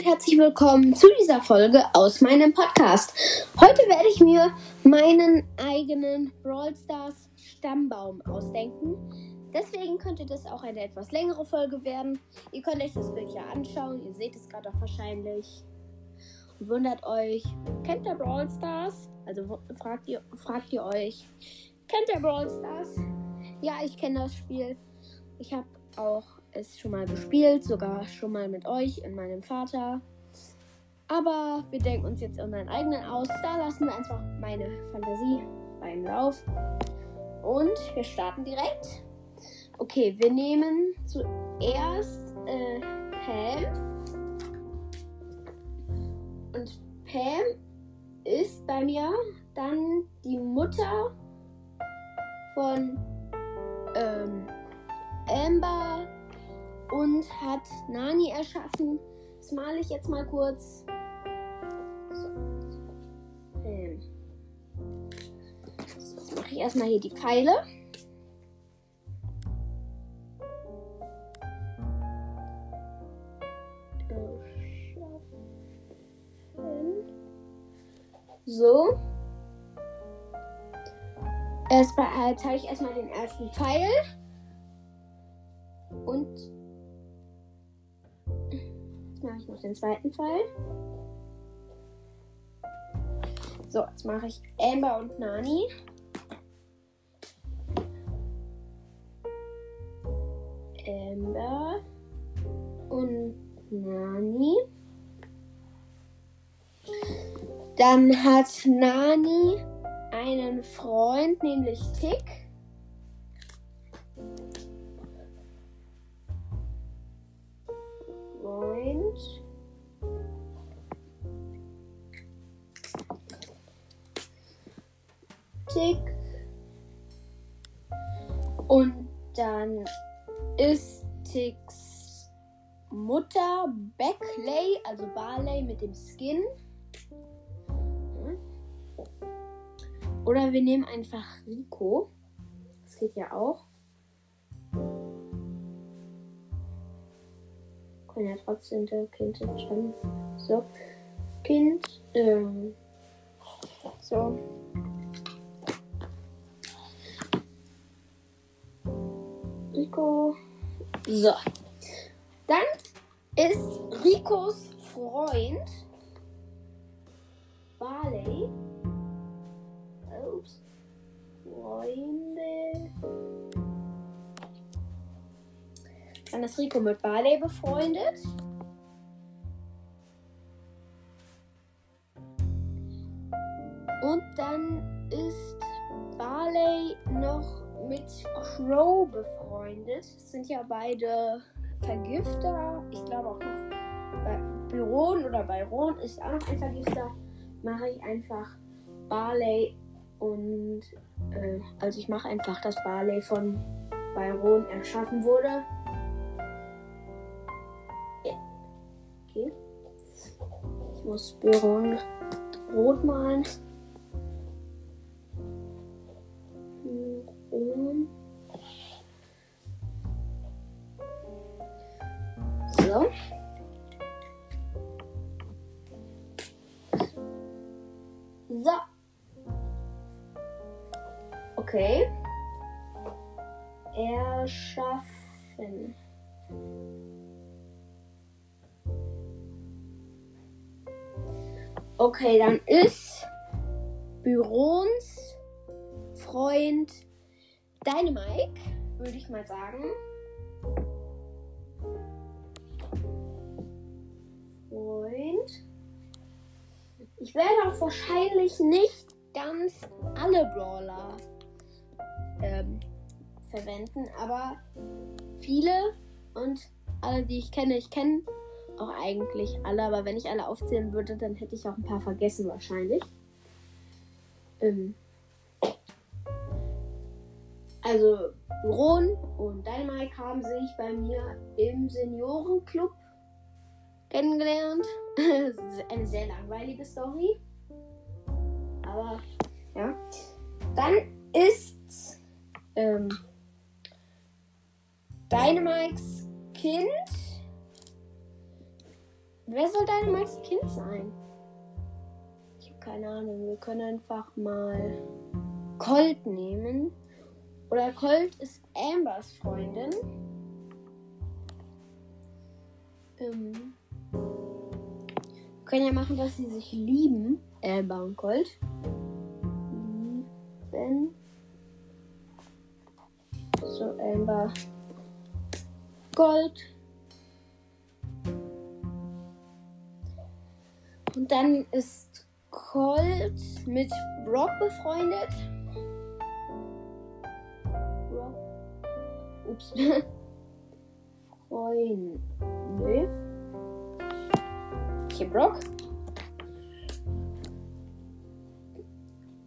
und herzlich willkommen zu dieser Folge aus meinem Podcast. Heute werde ich mir meinen eigenen Brawl Stars Stammbaum ausdenken. Deswegen könnte das auch eine etwas längere Folge werden. Ihr könnt euch das Bild ja anschauen. Ihr seht es gerade auch wahrscheinlich. Und wundert euch, kennt ihr Brawl Stars? Also fragt ihr, fragt ihr euch, kennt ihr Brawl Stars? Ja, ich kenne das Spiel. Ich habe auch es schon mal gespielt, sogar schon mal mit euch und meinem Vater. Aber wir denken uns jetzt unseren eigenen aus. Da lassen wir einfach meine Fantasie beim Lauf. Und wir starten direkt. Okay, wir nehmen zuerst äh, Pam. Und Pam ist bei mir dann die Mutter von ähm, Amber und hat Nani erschaffen. Das male ich jetzt mal kurz. So. Ähm. so jetzt mache ich erstmal hier die Pfeile. So. Erstmal äh, zeige ich erstmal den ersten Pfeil. Und jetzt mache ich noch den zweiten Pfeil. So, jetzt mache ich Amber und Nani. Amber und Nani. Dann hat Nani einen Freund, nämlich Tick. Tick. Und dann ist Ticks Mutter Beckley, also Barley mit dem Skin. Oder wir nehmen einfach Rico. Das geht ja auch. Können ja trotzdem der Kind entscheiden. So. Kind. Ähm, so. Rico. So. Dann ist Ricos Freund Barley. Ups. Freunde. Dann ist Rico mit Barley befreundet. Und dann ist Barley noch mit Crow befreundet. Das sind ja beide Vergifter. Ich glaube auch noch bei Byron oder Byron ist auch noch ein Vergifter. Mache ich einfach Barley und äh, also ich mache einfach, dass Barley von Byron erschaffen wurde. Okay. Ich muss Byron rot malen. Okay. Erschaffen. Okay, dann ist Byrons Freund Dynamike, würde ich mal sagen. Freund. Ich werde auch wahrscheinlich nicht ganz alle Brawler ähm, verwenden, aber viele und alle, die ich kenne, ich kenne auch eigentlich alle, aber wenn ich alle aufzählen würde, dann hätte ich auch ein paar vergessen wahrscheinlich. Ähm, also Ron und Dynamite haben sich bei mir im Seniorenclub kennengelernt. Eine sehr langweilige Story. Aber ja. Dann ist ähm, Dynamics Kind Wer soll Dynamites Kind sein? Ich habe keine Ahnung. Wir können einfach mal Colt nehmen. Oder Colt ist Ambers Freundin. Ähm, wir können ja machen, dass sie sich lieben. Amber und Colt. Amber. Gold. Und dann ist Colt mit Brock befreundet. Brock. Ups. Freunde. Hier Brock.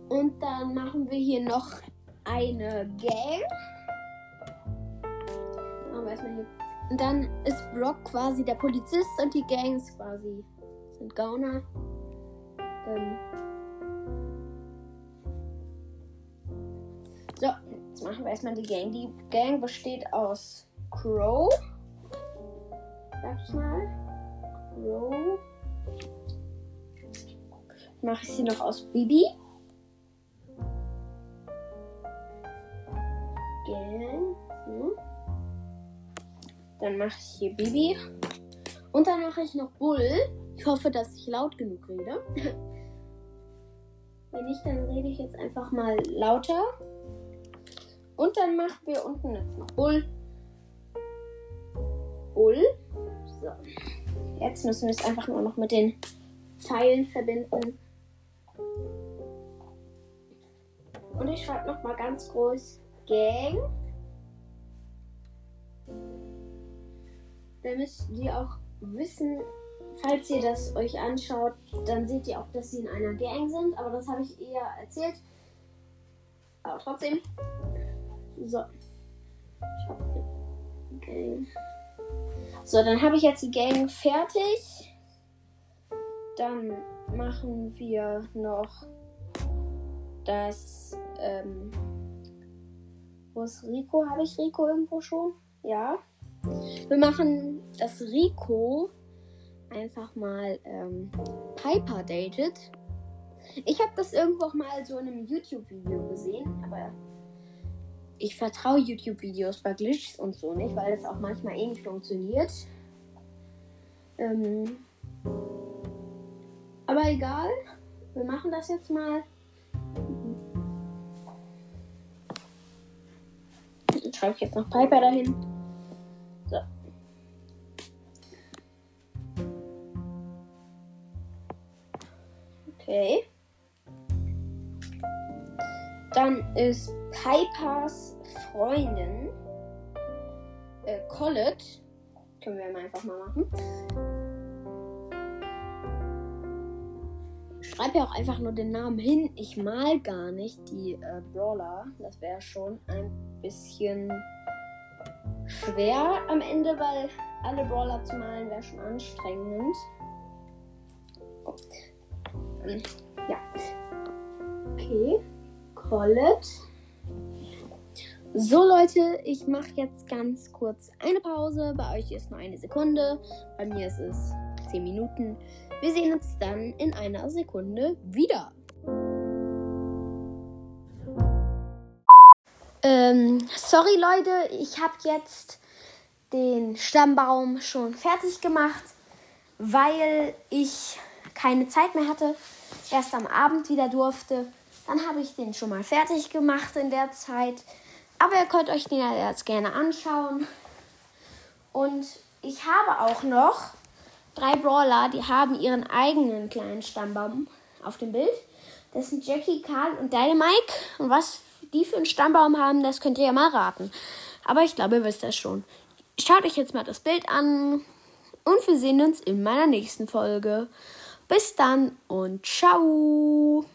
Und dann machen wir hier noch eine Gang. Erstmal hier. Und dann ist Brock quasi der Polizist und die Gangs quasi sind Gauner. Ähm so, jetzt machen wir erstmal die Gang. Die Gang besteht aus Crow. Sag ich mal. Crow. Mache ich sie noch aus Bibi. Dann mache ich hier Bibi. Und dann mache ich noch Bull. Ich hoffe, dass ich laut genug rede. Wenn nicht, dann rede ich jetzt einfach mal lauter. Und dann machen wir unten jetzt noch Bull. Bull. So. Jetzt müssen wir es einfach nur noch mit den Pfeilen verbinden. Und ich schreibe noch mal ganz groß Gang. Damit die auch wissen, falls ihr das euch anschaut, dann seht ihr auch, dass sie in einer Gang sind. Aber das habe ich eher erzählt. Aber trotzdem. So. Ich Gang. So, dann habe ich jetzt die Gang fertig. Dann machen wir noch das. Ähm, wo ist Rico? Habe ich Rico irgendwo schon? Ja. Wir machen das Rico einfach mal ähm, Piper datet. Ich habe das irgendwo mal so in einem YouTube-Video gesehen, aber ich vertraue YouTube-Videos bei Glitches und so nicht, weil das auch manchmal eh nicht funktioniert. Ähm, aber egal, wir machen das jetzt mal. Schreibe ich jetzt noch Piper dahin. Okay. Dann ist Pipers Freundin äh, Colette. Können wir einfach mal machen. Schreibe ja auch einfach nur den Namen hin. Ich mal gar nicht die äh, Brawler. Das wäre schon ein bisschen schwer am Ende, weil alle Brawler zu malen wäre schon anstrengend. Ja. Okay. Collet. So Leute, ich mache jetzt ganz kurz eine Pause. Bei euch ist nur eine Sekunde. Bei mir ist es 10 Minuten. Wir sehen uns dann in einer Sekunde wieder. Ähm, sorry Leute, ich habe jetzt den Stammbaum schon fertig gemacht, weil ich keine Zeit mehr hatte, erst am Abend wieder durfte. Dann habe ich den schon mal fertig gemacht in der Zeit. Aber ihr könnt euch den ja jetzt gerne anschauen. Und ich habe auch noch drei Brawler, die haben ihren eigenen kleinen Stammbaum auf dem Bild. Das sind Jackie, Karl und Dynamike. Und was die für einen Stammbaum haben, das könnt ihr ja mal raten. Aber ich glaube, ihr wisst das schon. Schaut euch jetzt mal das Bild an. Und wir sehen uns in meiner nächsten Folge. Bis dann und ciao.